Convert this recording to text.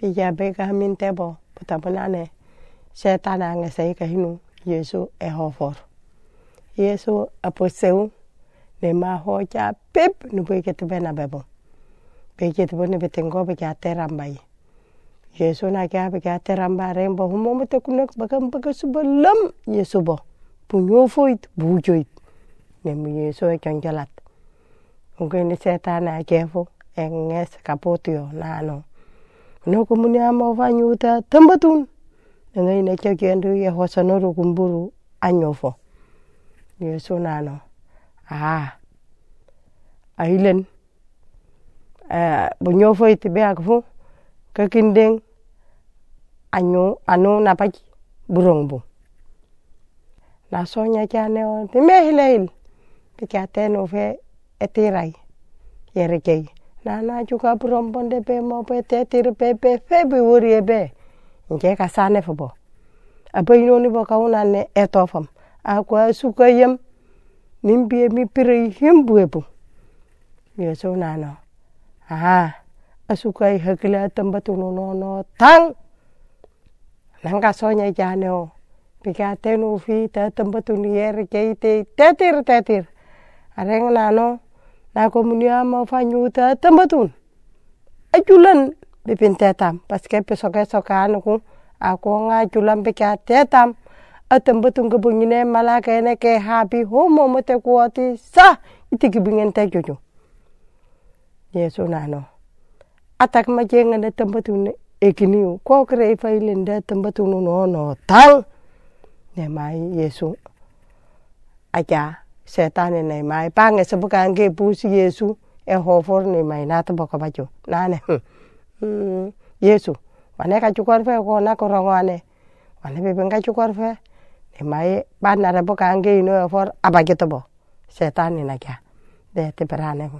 pija be ka min tebo putabunane setan a ngese ka hinu yesu e hofor yesu apo seu ne ma hoja pip nu be ke tebe na bebo be ke tebe ne betengo be ka terambai yesu na ka be ka teramba rembo humo mete kunek bakam baka subalam yesu bo punyofoit bujoit ne mu yesu e janjalat ungkini setan a kefu enges kaputio nano no kumuniama uvanyuta tambatun. Nangai nakyo kendu yehosano rukumburu anyofo. Yesu nano. Ah ailen. Eh, uh, bunyofo itibe akfu kakindeng. Anyu anu napach burongbu. Na sonya chane on timehilehil tichaten ufe etirai. Yerekei. Kei na na chuka burong bonde pe mo pe te tir pe pe fe bi wori be nke ka sane fo bo. Abai no ni bo kauna ne etofam akwa suka yem nimbie mi pire yeso nano. Aha asuka hakila tambatu no no no tang. Nanga sonya jane o. Pika tenu fi ta tambatu ni yer ke te tetir tetir. Areng nano na komunia ma fanyuta tambatun. Ajulan bipin tetam paske pesoke sokanu ku ako nga julan pika tetam atam batun ke bungine malaka ene ke habi homo mate kuati sa iti kibingen te jojo. Yesu nano. Atak ma jenga ne tambatun ekiniu ko kre failen de tambatun no no tang ne mai yesu. Aja shetani nei mai pa nge sabu ka nge pusi yesu e ho for nei mai na to boko bacho na ne yesu wane ka chukor fe ko na ko rongo ane wane be benga chukor fe nei mai pa na ra bo ka nge no e for abage to bo shetani na kya de te perane ho